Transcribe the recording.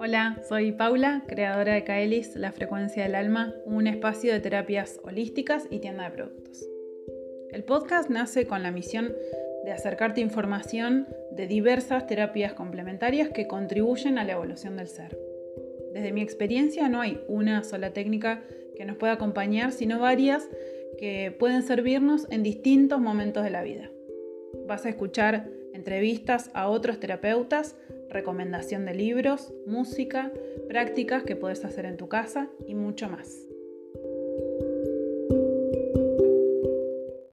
Hola, soy Paula, creadora de Kaelis, La Frecuencia del Alma, un espacio de terapias holísticas y tienda de productos. El podcast nace con la misión de acercarte información de diversas terapias complementarias que contribuyen a la evolución del ser. Desde mi experiencia no hay una sola técnica que nos pueda acompañar, sino varias que pueden servirnos en distintos momentos de la vida. Vas a escuchar entrevistas a otros terapeutas, recomendación de libros, música, prácticas que puedes hacer en tu casa y mucho más.